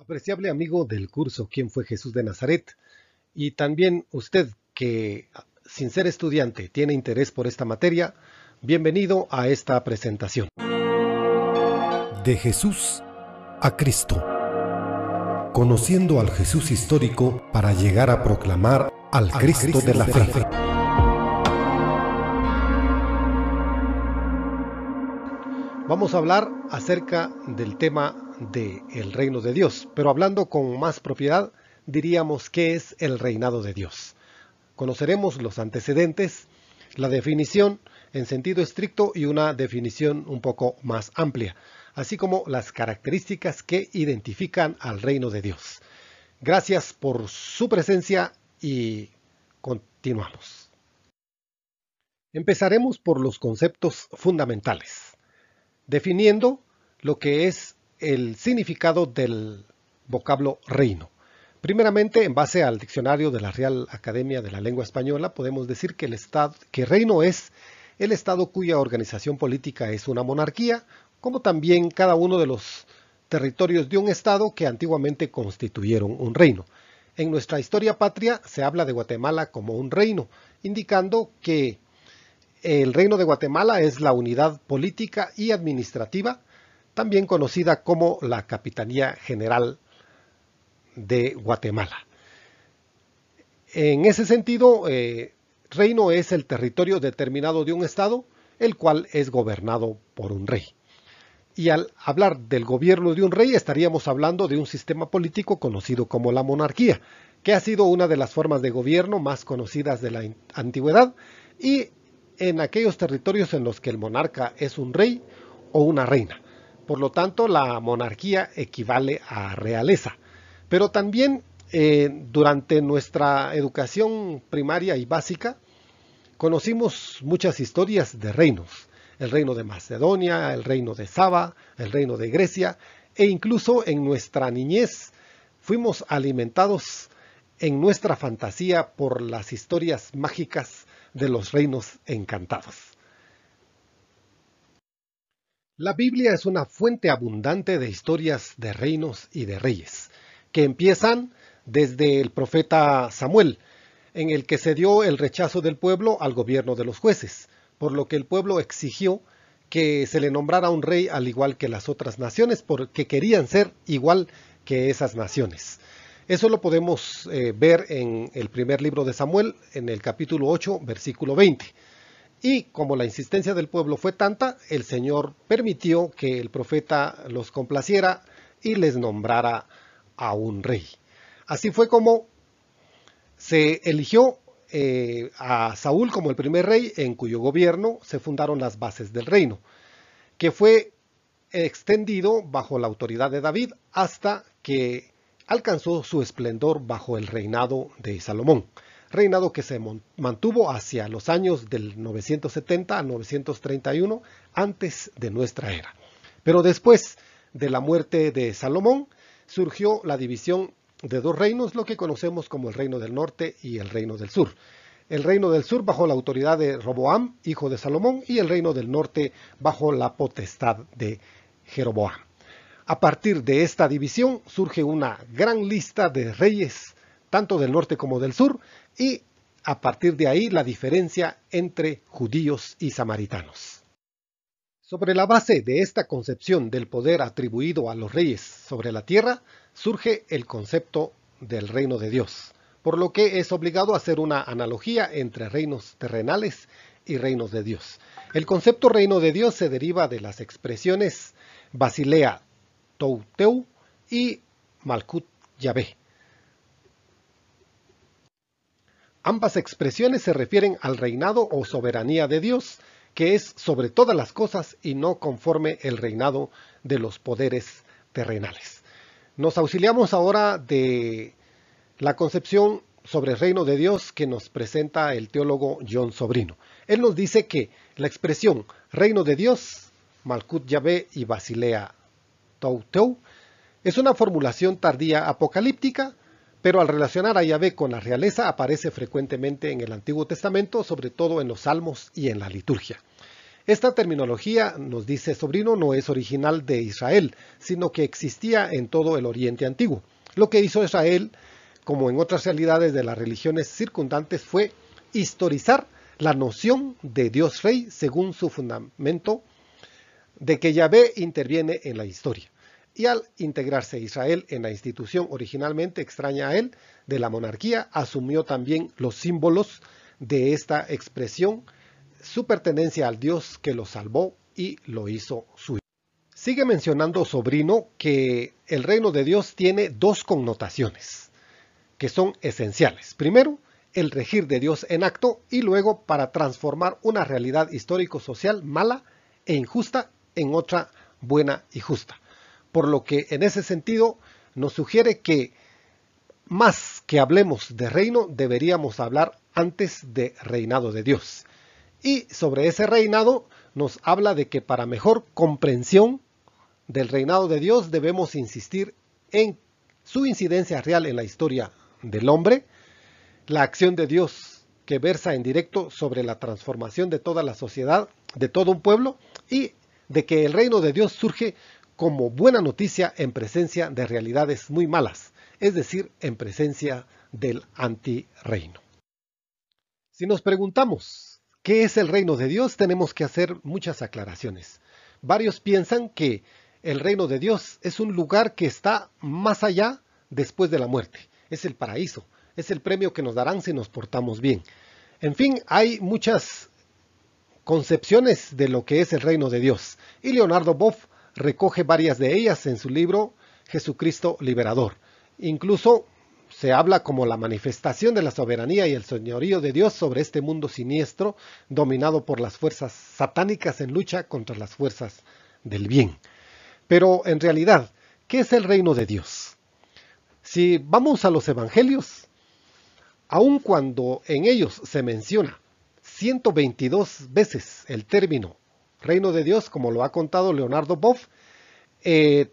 Apreciable amigo del curso ¿Quién fue Jesús de Nazaret? Y también usted que, sin ser estudiante, tiene interés por esta materia, bienvenido a esta presentación. De Jesús a Cristo. Conociendo al Jesús histórico para llegar a proclamar al, Cristo, de la fe. Vamos a hablar acerca del tema de el reino de Dios, pero hablando con más propiedad, diríamos qué es el reinado de Dios. Conoceremos los antecedentes, la definición en sentido estricto y una definición un poco más amplia, así como las características que identifican al reino de Dios. Gracias por su presencia y continuamos. Empezaremos por los conceptos fundamentales, definiendo lo que es el significado del vocablo reino. Primeramente, en base al diccionario de la Real Academia de la Lengua Española, podemos decir que el estado, que reino es el estado cuya organización política es una monarquía, como también cada uno de los territorios de un estado que antiguamente constituyeron un reino. En nuestra historia patria se habla de Guatemala como un reino, indicando que el reino de Guatemala es la unidad política y administrativa también conocida como la Capitanía General de Guatemala. En ese sentido, eh, reino es el territorio determinado de un Estado, el cual es gobernado por un rey. Y al hablar del gobierno de un rey estaríamos hablando de un sistema político conocido como la monarquía, que ha sido una de las formas de gobierno más conocidas de la antigüedad y en aquellos territorios en los que el monarca es un rey o una reina. Por lo tanto, la monarquía equivale a realeza. Pero también eh, durante nuestra educación primaria y básica, conocimos muchas historias de reinos. El reino de Macedonia, el reino de Saba, el reino de Grecia, e incluso en nuestra niñez fuimos alimentados en nuestra fantasía por las historias mágicas de los reinos encantados. La Biblia es una fuente abundante de historias de reinos y de reyes, que empiezan desde el profeta Samuel, en el que se dio el rechazo del pueblo al gobierno de los jueces, por lo que el pueblo exigió que se le nombrara un rey al igual que las otras naciones, porque querían ser igual que esas naciones. Eso lo podemos eh, ver en el primer libro de Samuel, en el capítulo 8, versículo 20. Y como la insistencia del pueblo fue tanta, el Señor permitió que el profeta los complaciera y les nombrara a un rey. Así fue como se eligió eh, a Saúl como el primer rey en cuyo gobierno se fundaron las bases del reino, que fue extendido bajo la autoridad de David hasta que alcanzó su esplendor bajo el reinado de Salomón reinado que se mantuvo hacia los años del 970 a 931 antes de nuestra era. Pero después de la muerte de Salomón surgió la división de dos reinos, lo que conocemos como el reino del norte y el reino del sur. El reino del sur bajo la autoridad de Roboam, hijo de Salomón, y el reino del norte bajo la potestad de Jeroboam. A partir de esta división surge una gran lista de reyes, tanto del norte como del sur, y a partir de ahí la diferencia entre judíos y samaritanos. Sobre la base de esta concepción del poder atribuido a los reyes sobre la tierra, surge el concepto del reino de Dios, por lo que es obligado a hacer una analogía entre reinos terrenales y reinos de Dios. El concepto reino de Dios se deriva de las expresiones Basilea Touteu y Malkut Yahvé, Ambas expresiones se refieren al reinado o soberanía de Dios, que es sobre todas las cosas y no conforme el reinado de los poderes terrenales. Nos auxiliamos ahora de la concepción sobre el reino de Dios que nos presenta el teólogo John Sobrino. Él nos dice que la expresión reino de Dios, Malkut Yahvé y Basilea Touteu, es una formulación tardía apocalíptica pero al relacionar a Yahvé con la realeza aparece frecuentemente en el Antiguo Testamento, sobre todo en los Salmos y en la liturgia. Esta terminología, nos dice Sobrino, no es original de Israel, sino que existía en todo el Oriente Antiguo. Lo que hizo Israel, como en otras realidades de las religiones circundantes, fue historizar la noción de Dios Rey según su fundamento de que Yahvé interviene en la historia. Y al integrarse Israel en la institución originalmente extraña a él de la monarquía, asumió también los símbolos de esta expresión, su pertenencia al Dios que lo salvó y lo hizo suyo. Sigue mencionando Sobrino que el reino de Dios tiene dos connotaciones que son esenciales. Primero, el regir de Dios en acto y luego para transformar una realidad histórico-social mala e injusta en otra buena y justa. Por lo que en ese sentido nos sugiere que más que hablemos de reino, deberíamos hablar antes de reinado de Dios. Y sobre ese reinado nos habla de que para mejor comprensión del reinado de Dios debemos insistir en su incidencia real en la historia del hombre, la acción de Dios que versa en directo sobre la transformación de toda la sociedad, de todo un pueblo, y de que el reino de Dios surge como buena noticia en presencia de realidades muy malas, es decir, en presencia del antirreino. Si nos preguntamos qué es el reino de Dios, tenemos que hacer muchas aclaraciones. Varios piensan que el reino de Dios es un lugar que está más allá después de la muerte, es el paraíso, es el premio que nos darán si nos portamos bien. En fin, hay muchas concepciones de lo que es el reino de Dios. Y Leonardo Boff recoge varias de ellas en su libro Jesucristo Liberador. Incluso se habla como la manifestación de la soberanía y el señorío de Dios sobre este mundo siniestro, dominado por las fuerzas satánicas en lucha contra las fuerzas del bien. Pero en realidad, ¿qué es el reino de Dios? Si vamos a los evangelios, aun cuando en ellos se menciona 122 veces el término reino de Dios, como lo ha contado Leonardo Boff, eh,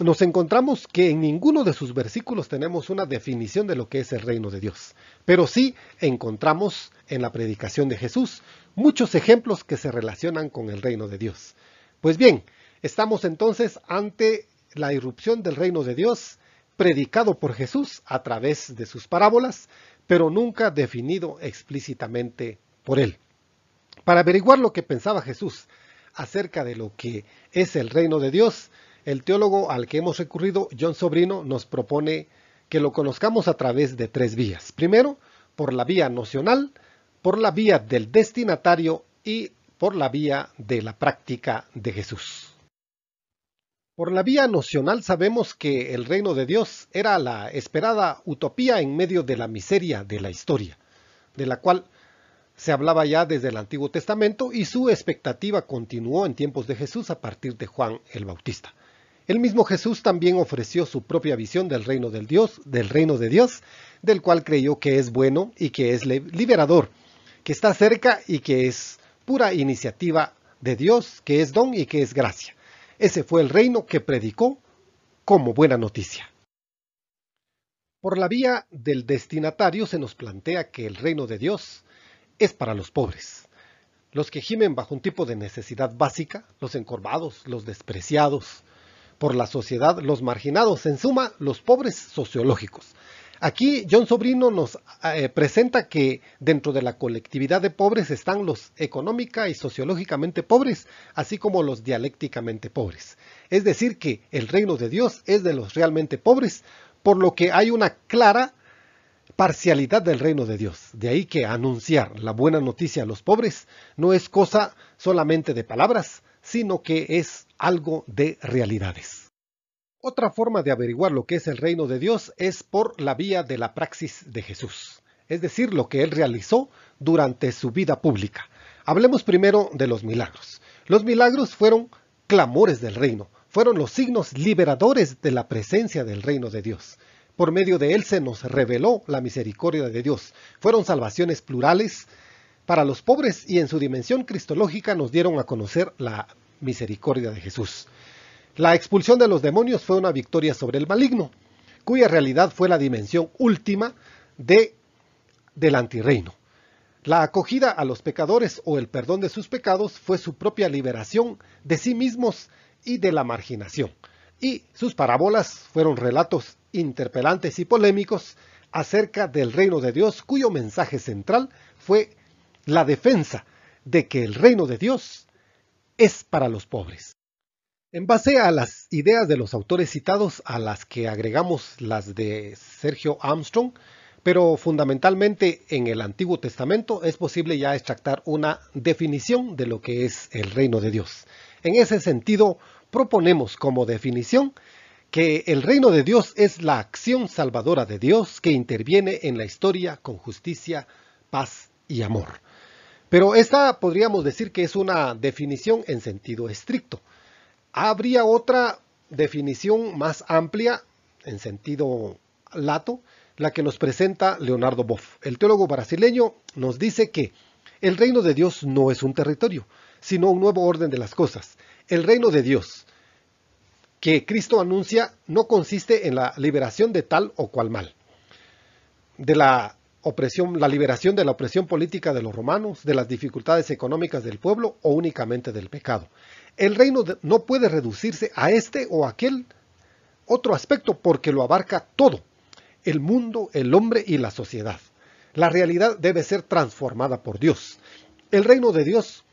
nos encontramos que en ninguno de sus versículos tenemos una definición de lo que es el reino de Dios, pero sí encontramos en la predicación de Jesús muchos ejemplos que se relacionan con el reino de Dios. Pues bien, estamos entonces ante la irrupción del reino de Dios predicado por Jesús a través de sus parábolas, pero nunca definido explícitamente por él. Para averiguar lo que pensaba Jesús acerca de lo que es el reino de Dios, el teólogo al que hemos recurrido, John Sobrino, nos propone que lo conozcamos a través de tres vías. Primero, por la vía nocional, por la vía del destinatario y por la vía de la práctica de Jesús. Por la vía nocional sabemos que el reino de Dios era la esperada utopía en medio de la miseria de la historia, de la cual se hablaba ya desde el Antiguo Testamento y su expectativa continuó en tiempos de Jesús a partir de Juan el Bautista. El mismo Jesús también ofreció su propia visión del reino del Dios, del reino de Dios, del cual creyó que es bueno y que es liberador, que está cerca y que es pura iniciativa de Dios, que es don y que es gracia. Ese fue el reino que predicó como buena noticia. Por la vía del destinatario se nos plantea que el reino de Dios es para los pobres, los que gimen bajo un tipo de necesidad básica, los encorvados, los despreciados por la sociedad, los marginados, en suma, los pobres sociológicos, Aquí John Sobrino nos eh, presenta que dentro de la colectividad de pobres están los económica y sociológicamente pobres, así como los dialécticamente pobres. Es decir, que el reino de Dios es de los realmente pobres, por lo que hay una clara parcialidad del reino de Dios. De ahí que anunciar la buena noticia a los pobres no es cosa solamente de palabras, sino que es algo de realidades. Otra forma de averiguar lo que es el reino de Dios es por la vía de la praxis de Jesús, es decir, lo que él realizó durante su vida pública. Hablemos primero de los milagros. Los milagros fueron clamores del reino, fueron los signos liberadores de la presencia del reino de Dios. Por medio de él se nos reveló la misericordia de Dios. Fueron salvaciones plurales para los pobres y en su dimensión cristológica nos dieron a conocer la misericordia de Jesús. La expulsión de los demonios fue una victoria sobre el maligno, cuya realidad fue la dimensión última de, del antirreino. La acogida a los pecadores o el perdón de sus pecados fue su propia liberación de sí mismos y de la marginación. Y sus parábolas fueron relatos interpelantes y polémicos acerca del reino de Dios, cuyo mensaje central fue la defensa de que el reino de Dios es para los pobres. En base a las ideas de los autores citados, a las que agregamos las de Sergio Armstrong, pero fundamentalmente en el Antiguo Testamento es posible ya extractar una definición de lo que es el reino de Dios. En ese sentido, proponemos como definición que el reino de Dios es la acción salvadora de Dios que interviene en la historia con justicia, paz y amor. Pero esta podríamos decir que es una definición en sentido estricto. Habría otra definición más amplia, en sentido lato, la que nos presenta Leonardo Boff. El teólogo brasileño nos dice que el reino de Dios no es un territorio, sino un nuevo orden de las cosas. El reino de Dios que Cristo anuncia no consiste en la liberación de tal o cual mal, de la opresión, la liberación de la opresión política de los romanos, de las dificultades económicas del pueblo o únicamente del pecado. El reino no puede reducirse a este o aquel otro aspecto porque lo abarca todo el mundo, el hombre y la sociedad. La realidad debe ser transformada por Dios. El reino de Dios,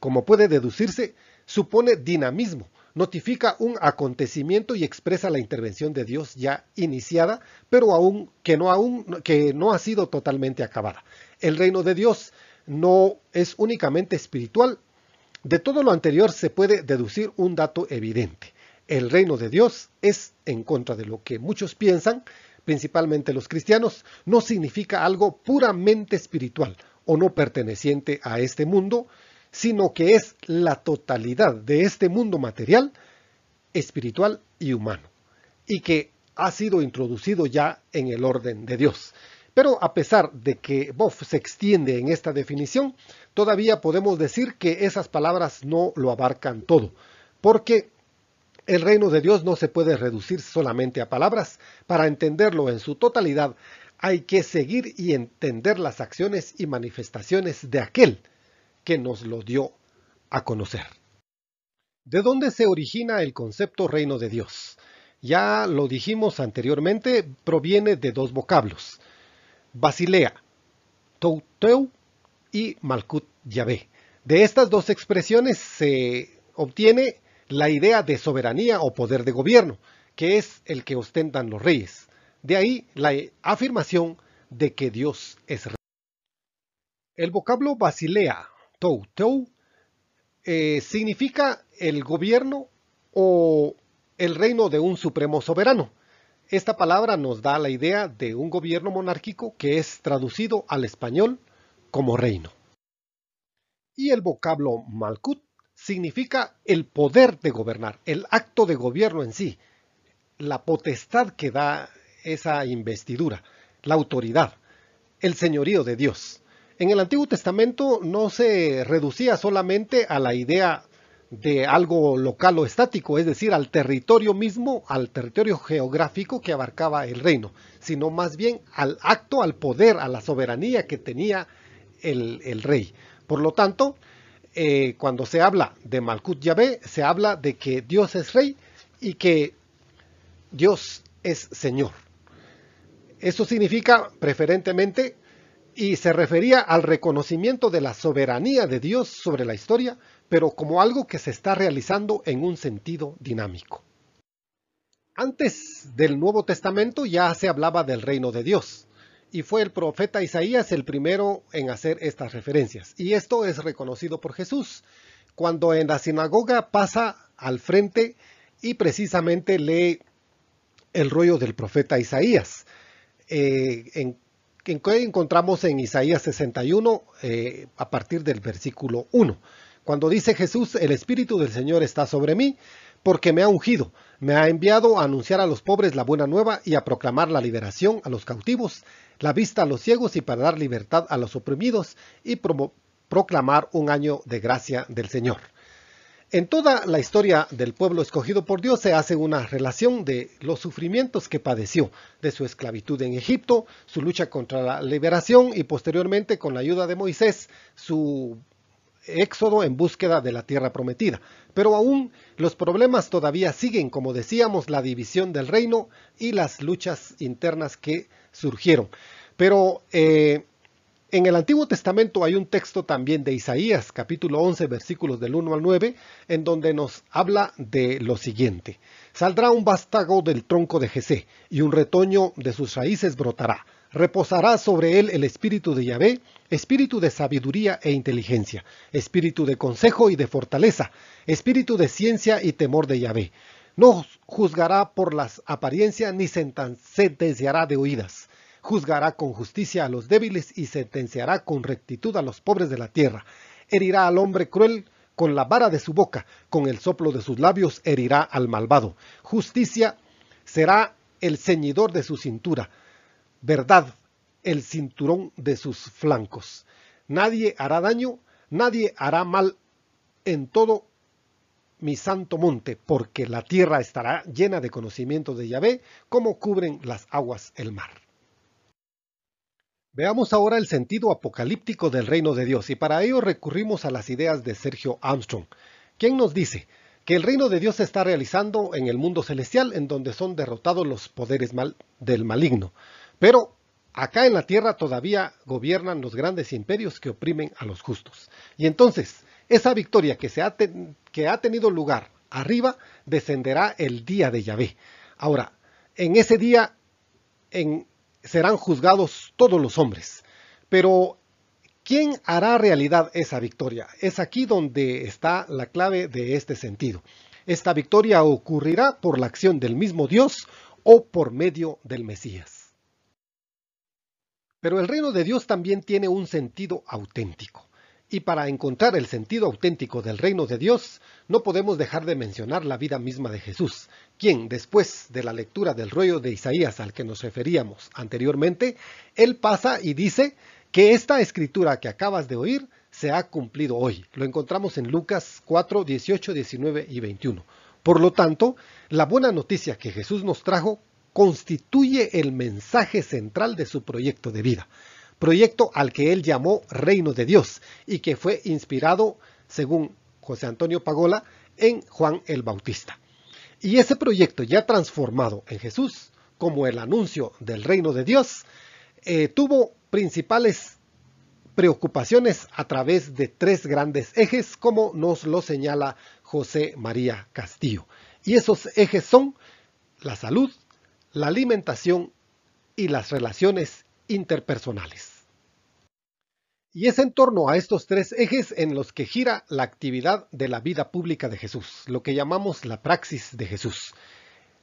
como puede deducirse, supone dinamismo, notifica un acontecimiento y expresa la intervención de Dios ya iniciada, pero aún que no aún que no ha sido totalmente acabada. El reino de Dios no es únicamente espiritual. De todo lo anterior se puede deducir un dato evidente. El reino de Dios es, en contra de lo que muchos piensan, principalmente los cristianos, no significa algo puramente espiritual o no perteneciente a este mundo, sino que es la totalidad de este mundo material, espiritual y humano, y que ha sido introducido ya en el orden de Dios. Pero a pesar de que Boff se extiende en esta definición, todavía podemos decir que esas palabras no lo abarcan todo, porque el reino de Dios no se puede reducir solamente a palabras. Para entenderlo en su totalidad, hay que seguir y entender las acciones y manifestaciones de aquel que nos lo dio a conocer. ¿De dónde se origina el concepto reino de Dios? Ya lo dijimos anteriormente, proviene de dos vocablos, Basilea, Touteu y Malkut Yahvé. De estas dos expresiones se obtiene la idea de soberanía o poder de gobierno, que es el que ostentan los reyes. De ahí la afirmación de que Dios es rey. El vocablo Basilea, Tou Tou, eh, significa el gobierno o el reino de un supremo soberano. Esta palabra nos da la idea de un gobierno monárquico que es traducido al español como reino. Y el vocablo Malkut significa el poder de gobernar, el acto de gobierno en sí, la potestad que da esa investidura, la autoridad, el señorío de Dios. En el Antiguo Testamento no se reducía solamente a la idea de algo local o estático, es decir, al territorio mismo, al territorio geográfico que abarcaba el reino, sino más bien al acto, al poder, a la soberanía que tenía el, rey. Por lo tanto, eh, cuando se habla de Malkut Yahvé, se habla de que Dios es rey y que Dios es Señor. Eso significa preferentemente y se refería al reconocimiento de la soberanía de Dios sobre la historia, pero como algo que se está realizando en un sentido dinámico. Antes del Nuevo Testamento ya se hablaba del reino de Dios y fue el profeta Isaías el primero en hacer estas referencias. Y esto es reconocido por Jesús, cuando en la sinagoga pasa al frente y precisamente lee el rollo del profeta Isaías. Eh, que encontramos en Isaías 61 eh, a partir del versículo 1, cuando dice Jesús, el Espíritu del Señor está sobre mí, porque me ha ungido, me ha enviado a anunciar a los pobres la buena nueva y a proclamar la liberación a los cautivos, la vista a los ciegos y para dar libertad a los oprimidos y proclamar un año de gracia del Señor. En toda la historia del pueblo escogido por Dios se hace una relación de los sufrimientos que padeció, de su esclavitud en Egipto, su lucha contra la liberación y posteriormente con la ayuda de Moisés, su éxodo en búsqueda de la tierra prometida. Pero aún los problemas todavía siguen, como decíamos, la división del reino y las luchas internas que surgieron. Pero eh, en el Antiguo Testamento hay un texto también de Isaías, capítulo 11, versículos del 1 al 9, en donde nos habla de lo siguiente. Saldrá un vástago del tronco de Jesé, y un retoño de sus raíces brotará. Reposará sobre él el espíritu de Yahvé, espíritu de sabiduría e inteligencia, espíritu de consejo y de fortaleza, espíritu de ciencia y temor de Yahvé. No juzgará por las apariencias ni sentenciará de oídas juzgará con justicia a los débiles y sentenciará con rectitud a los pobres de la tierra. Herirá al hombre cruel con la vara de su boca, con el soplo de sus labios herirá al malvado. Justicia será el ceñidor de su cintura, verdad el cinturón de sus flancos. Nadie hará daño, nadie hará mal en todo mi santo monte, porque la tierra estará llena de conocimiento de Yahvé, como cubren las aguas el mar. Veamos ahora el sentido apocalíptico del reino de Dios y para ello recurrimos a las ideas de Sergio Armstrong, quien nos dice que el reino de Dios se está realizando en el mundo celestial en donde son derrotados los poderes mal del maligno. Pero acá en la tierra todavía gobiernan los grandes imperios que oprimen a los justos. Y entonces, esa victoria que, se ha, que ha tenido lugar arriba descenderá el día de Yahvé. Ahora, en ese día, en serán juzgados todos los hombres. Pero, ¿quién hará realidad esa victoria? Es aquí donde está la clave de este sentido. Esta victoria ocurrirá por la acción del mismo Dios o por medio del Mesías. Pero el reino de Dios también tiene un sentido auténtico. Y para encontrar el sentido auténtico del reino de Dios, no podemos dejar de mencionar la vida misma de Jesús, quien, después de la lectura del rollo de Isaías al que nos referíamos anteriormente, él pasa y dice que esta escritura que acabas de oír se ha cumplido hoy. Lo encontramos en Lucas 4, 18, 19 y 21. Por lo tanto, la buena noticia que Jesús nos trajo constituye el mensaje central de su proyecto de vida proyecto al que él llamó Reino de Dios y que fue inspirado, según José Antonio Pagola, en Juan el Bautista. Y ese proyecto ya transformado en Jesús como el anuncio del reino de Dios, eh, tuvo principales preocupaciones a través de tres grandes ejes, como nos lo señala José María Castillo. Y esos ejes son la salud, la alimentación y las relaciones interpersonales. Y es en torno a estos tres ejes en los que gira la actividad de la vida pública de Jesús, lo que llamamos la praxis de Jesús.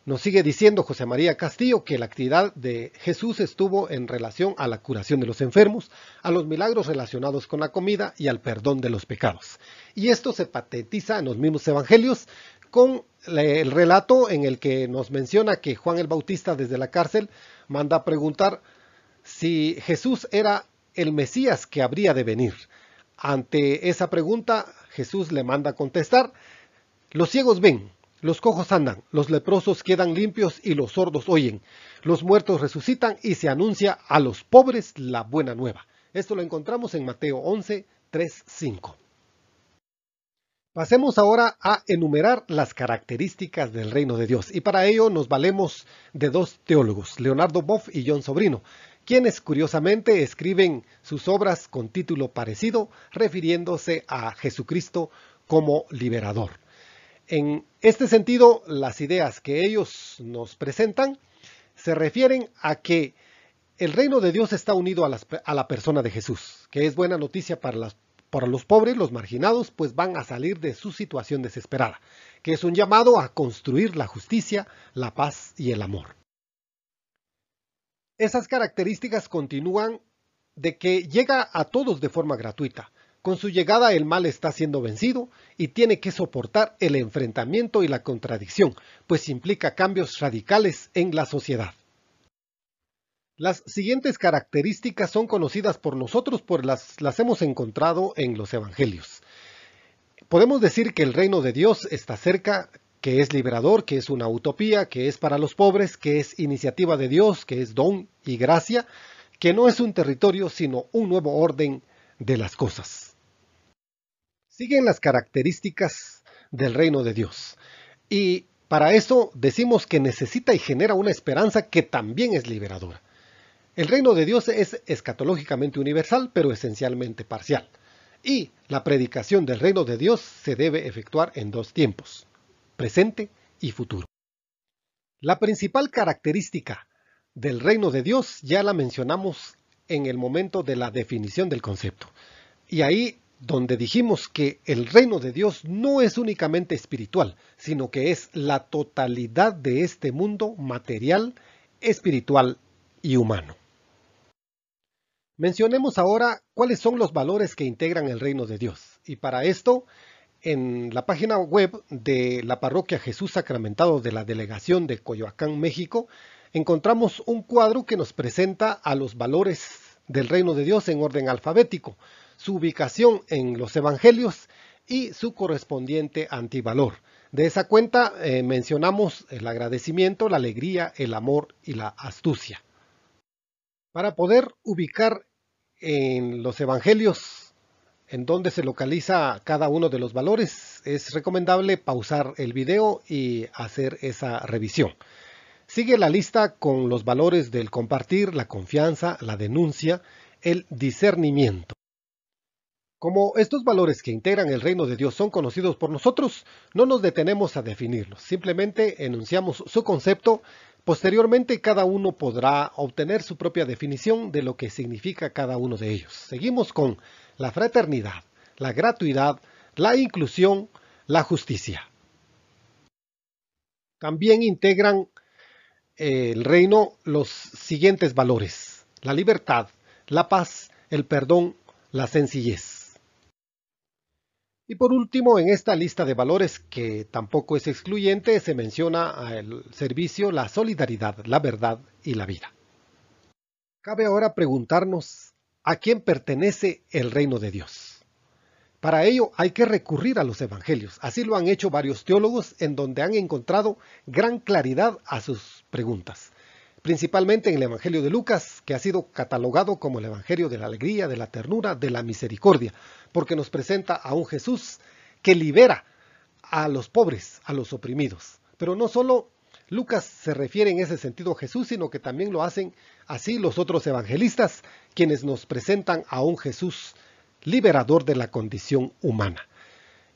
Nos sigue diciendo José María Castillo que la actividad de Jesús estuvo en relación a la curación de los enfermos, a los milagros relacionados con la comida y al perdón de los pecados. Y esto se patetiza en los mismos evangelios con el relato en el que nos menciona que Juan el Bautista desde la cárcel manda a preguntar si Jesús era el Mesías que habría de venir. Ante esa pregunta, Jesús le manda a contestar, los ciegos ven, los cojos andan, los leprosos quedan limpios y los sordos oyen, los muertos resucitan y se anuncia a los pobres la buena nueva. Esto lo encontramos en Mateo 11, 3, 5. Pasemos ahora a enumerar las características del reino de Dios y para ello nos valemos de dos teólogos, Leonardo Boff y John Sobrino, quienes curiosamente escriben sus obras con título parecido, refiriéndose a Jesucristo como liberador. En este sentido, las ideas que ellos nos presentan se refieren a que el reino de Dios está unido a, la persona de Jesús, que es buena noticia para, para los pobres, los marginados, pues van a salir de su situación desesperada, que es un llamado a construir la justicia, la paz y el amor. Esas características continúan de que llega a todos de forma gratuita. Con su llegada el mal está siendo vencido y tiene que soportar el enfrentamiento y la contradicción, pues implica cambios radicales en la sociedad. Las siguientes características son conocidas por nosotros, pues las, las hemos encontrado en los evangelios. Podemos decir que el reino de Dios está cerca, que es liberador, que es una utopía, que es para los pobres, que es iniciativa de Dios, que es don y gracia, que no es un territorio, sino un nuevo orden de las cosas. Siguen las características del reino de Dios. Y para eso decimos que necesita y genera una esperanza que también es liberadora. El reino de Dios es escatológicamente universal, pero esencialmente parcial. Y la predicación del reino de Dios se debe efectuar en dos tiempos, presente y futuro. La principal característica del reino de Dios ya la mencionamos en el momento de la definición del concepto. Y ahí donde dijimos que el reino de Dios no es únicamente espiritual, sino que es la totalidad de este mundo material, espiritual y humano. Mencionemos ahora cuáles son los valores que integran el reino de Dios. Y para esto, en la página web de la parroquia Jesús Sacramentado de la delegación de Coyoacán, México, encontramos un cuadro que nos presenta a los valores del reino de Dios en orden alfabético, su ubicación en los evangelios y su correspondiente antivalor. De esa cuenta eh, mencionamos el agradecimiento, la alegría, el amor y la astucia. Para poder ubicar en los evangelios en donde se localiza cada uno de los valores, es recomendable pausar el video y hacer esa revisión. Sigue la lista con los valores del compartir, la confianza, la denuncia, el discernimiento. Como estos valores que integran el reino de Dios son conocidos por nosotros, no nos detenemos a definirlos, simplemente enunciamos su concepto, posteriormente cada uno podrá obtener su propia definición de lo que significa cada uno de ellos. Seguimos con la fraternidad, la gratuidad, la inclusión, la justicia. También integran el reino los siguientes valores, la libertad, la paz, el perdón, la sencillez. Y por último, en esta lista de valores que tampoco es excluyente, se menciona el servicio, la solidaridad, la verdad y la vida. Cabe ahora preguntarnos a quién pertenece el reino de Dios. Para ello hay que recurrir a los evangelios. Así lo han hecho varios teólogos en donde han encontrado gran claridad a sus preguntas. Principalmente en el Evangelio de Lucas, que ha sido catalogado como el Evangelio de la alegría, de la ternura, de la misericordia, porque nos presenta a un Jesús que libera a los pobres, a los oprimidos. Pero no solo Lucas se refiere en ese sentido a Jesús, sino que también lo hacen así los otros evangelistas, quienes nos presentan a un Jesús liberador de la condición humana.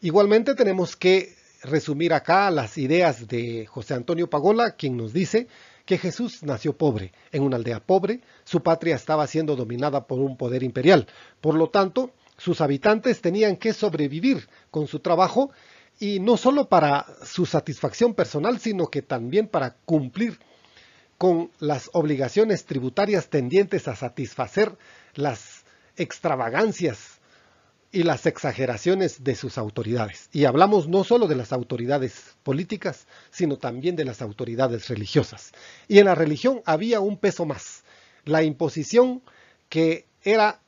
Igualmente tenemos que resumir acá las ideas de José Antonio Pagola, quien nos dice que Jesús nació pobre, en una aldea pobre, su patria estaba siendo dominada por un poder imperial, por lo tanto, sus habitantes tenían que sobrevivir con su trabajo y no solo para su satisfacción personal, sino que también para cumplir con las obligaciones tributarias tendientes a satisfacer las extravagancias y las exageraciones de sus autoridades. Y hablamos no solo de las autoridades políticas, sino también de las autoridades religiosas. Y en la religión había un peso más. La imposición que era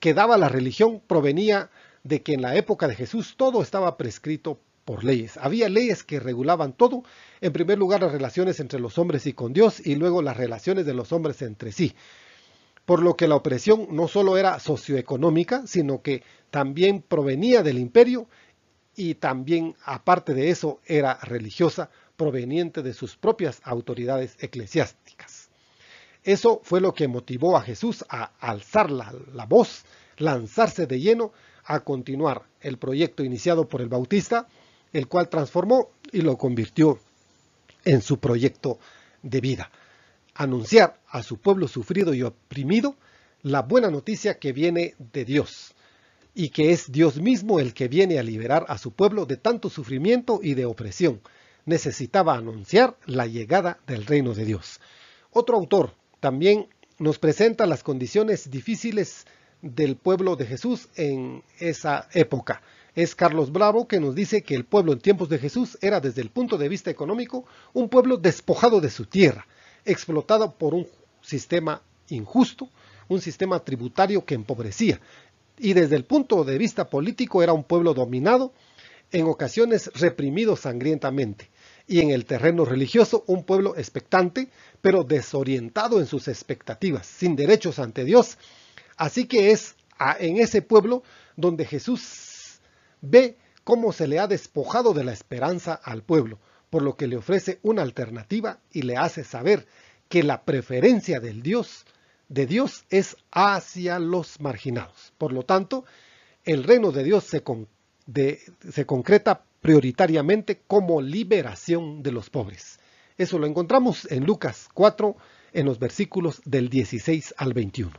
que daba la religión provenía de que en la época de Jesús todo estaba prescrito por leyes. Había leyes que regulaban todo. En primer lugar, las relaciones entre los hombres y con Dios y luego las relaciones de los hombres entre sí por lo que la opresión no solo era socioeconómica, sino que también provenía del imperio y también, aparte de eso, era religiosa, proveniente de sus propias autoridades eclesiásticas. Eso fue lo que motivó a Jesús a alzar la, la voz, lanzarse de lleno a continuar el proyecto iniciado por el Bautista, el cual transformó y lo convirtió en su proyecto de vida anunciar a su pueblo sufrido y oprimido la buena noticia que viene de Dios y que es Dios mismo el que viene a liberar a su pueblo de tanto sufrimiento y de opresión. Necesitaba anunciar la llegada del reino de Dios. Otro autor también nos presenta las condiciones difíciles del pueblo de Jesús en esa época. Es Carlos Bravo que nos dice que el pueblo en tiempos de Jesús era desde el punto de vista económico un pueblo despojado de su tierra, explotado por un sistema injusto, un sistema tributario que empobrecía. Y desde el punto de vista político era un pueblo dominado en ocasiones reprimido sangrientamente, y en el terreno religioso un pueblo expectante, pero desorientado en sus expectativas, sin derechos ante Dios. Así que es en ese pueblo donde Jesús ve cómo se le ha despojado de la esperanza al pueblo, por lo que le ofrece una alternativa y le hace saber que la preferencia del Dios de Dios es hacia los marginados. Por lo tanto, el reino de Dios se, concreta prioritariamente como liberación de los pobres. Eso lo encontramos en Lucas 4, en los versículos del 16 al 21.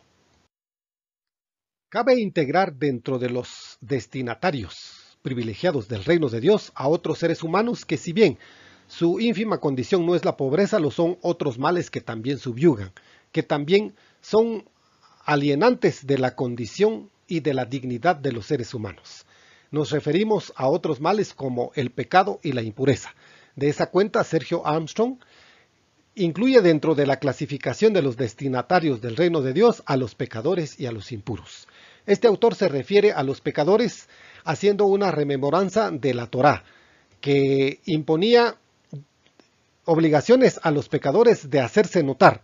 Cabe integrar dentro de los destinatarios privilegiados del reino de Dios a otros seres humanos que si bien su ínfima condición no es la pobreza, lo son otros males que también subyugan, que también son alienantes de la condición y de la dignidad de los seres humanos. Nos referimos a otros males como el pecado y la impureza. De esa cuenta, Sergio Armstrong incluye dentro de la clasificación de los destinatarios del reino de Dios a los pecadores y a los impuros. Este autor se refiere a los pecadores haciendo una rememoranza de la Torá, que imponía obligaciones a los pecadores de hacerse notar,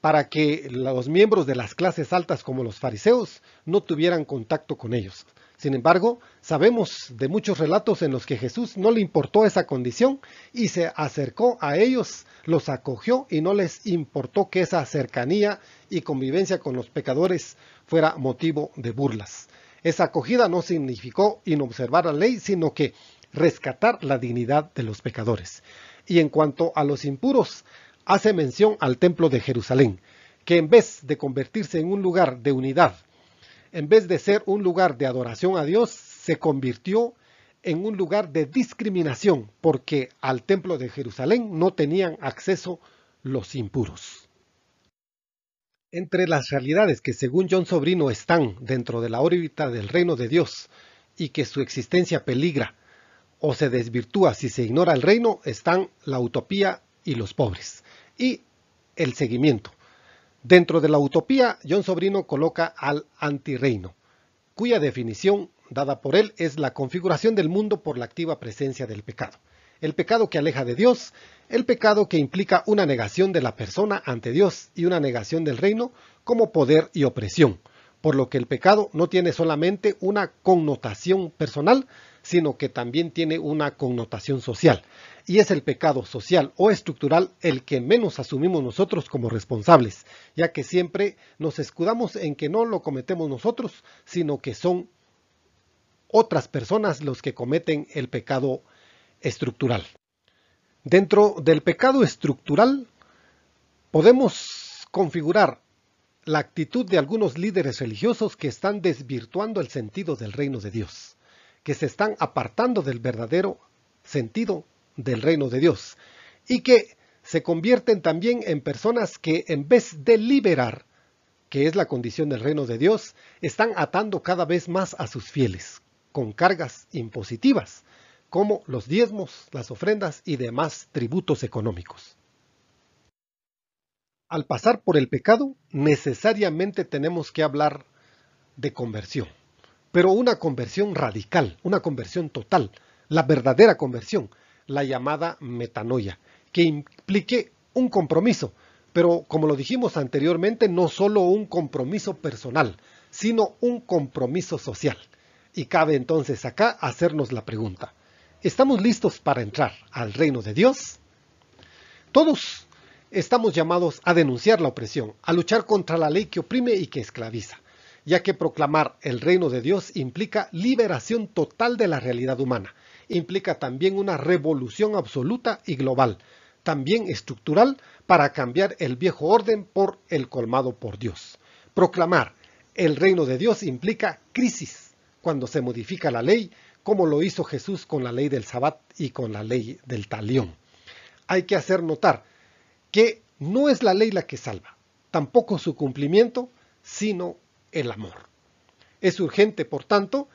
para que los miembros de las clases altas como los fariseos no tuvieran contacto con ellos. Sin embargo, sabemos de muchos relatos en los que Jesús no le importó esa condición y se acercó a ellos, los acogió y no les importó que esa cercanía y convivencia con los pecadores fuera motivo de burlas. Esa acogida no significó inobservar la ley, sino que rescatar la dignidad de los pecadores. Y en cuanto a los impuros, hace mención al templo de Jerusalén, que en vez de convertirse en un lugar de unidad, en vez de ser un lugar de adoración a Dios, se convirtió en un lugar de discriminación, porque al templo de Jerusalén no tenían acceso los impuros. Entre las realidades que según John Sobrino están dentro de la órbita del reino de Dios y que su existencia peligra o se desvirtúa si se ignora el reino, están la utopía y los pobres. Y el seguimiento. Dentro de la utopía, John Sobrino coloca al antirreino, cuya definición dada por él es la configuración del mundo por la activa presencia del pecado el pecado que aleja de Dios, el pecado que implica una negación de la persona ante Dios y una negación del reino como poder y opresión, por lo que el pecado no tiene solamente una connotación personal, sino que también tiene una connotación social. Y es el pecado social o estructural el que menos asumimos nosotros como responsables, ya que siempre nos escudamos en que no lo cometemos nosotros, sino que son otras personas los que cometen el pecado estructural. Dentro del pecado estructural podemos configurar la actitud de algunos líderes religiosos que están desvirtuando el sentido del reino de Dios, que se están apartando del verdadero sentido del reino de Dios y que se convierten también en personas que en vez de liberar, que es la condición del reino de Dios, están atando cada vez más a sus fieles con cargas impositivas como los diezmos, las ofrendas y demás tributos económicos. Al pasar por el pecado, necesariamente tenemos que hablar de conversión, pero una conversión radical, una conversión total, la verdadera conversión, la llamada metanoia, que implique un compromiso, pero como lo dijimos anteriormente, no solo un compromiso personal, sino un compromiso social. Y cabe entonces acá hacernos la pregunta, ¿Estamos listos para entrar al reino de Dios? Todos estamos llamados a denunciar la opresión, a luchar contra la ley que oprime y que esclaviza, ya que proclamar el reino de Dios implica liberación total de la realidad humana, implica también una revolución absoluta y global, también estructural, para cambiar el viejo orden por el colmado por Dios. Proclamar el reino de Dios implica crisis, cuando se modifica la ley, como lo hizo Jesús con la ley del Sabbat y con la ley del talión. Hay que hacer notar que no es la ley la que salva, tampoco su cumplimiento, sino el amor. Es urgente, por tanto,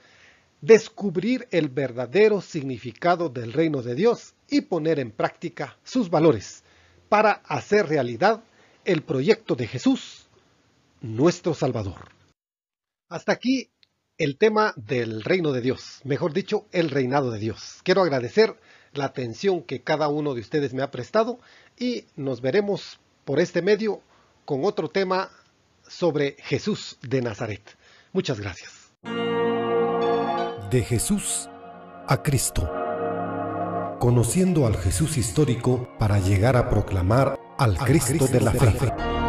descubrir el verdadero significado del reino de Dios y poner en práctica sus valores para hacer realidad el proyecto de Jesús, nuestro Salvador. Hasta aquí el tema del reino de Dios, mejor dicho, el reinado de Dios. Quiero agradecer la atención que cada uno de ustedes me ha prestado y nos veremos por este medio con otro tema sobre Jesús de Nazaret. Muchas gracias. De Jesús a Cristo. Conociendo al Jesús histórico para llegar a proclamar al Cristo de la fe.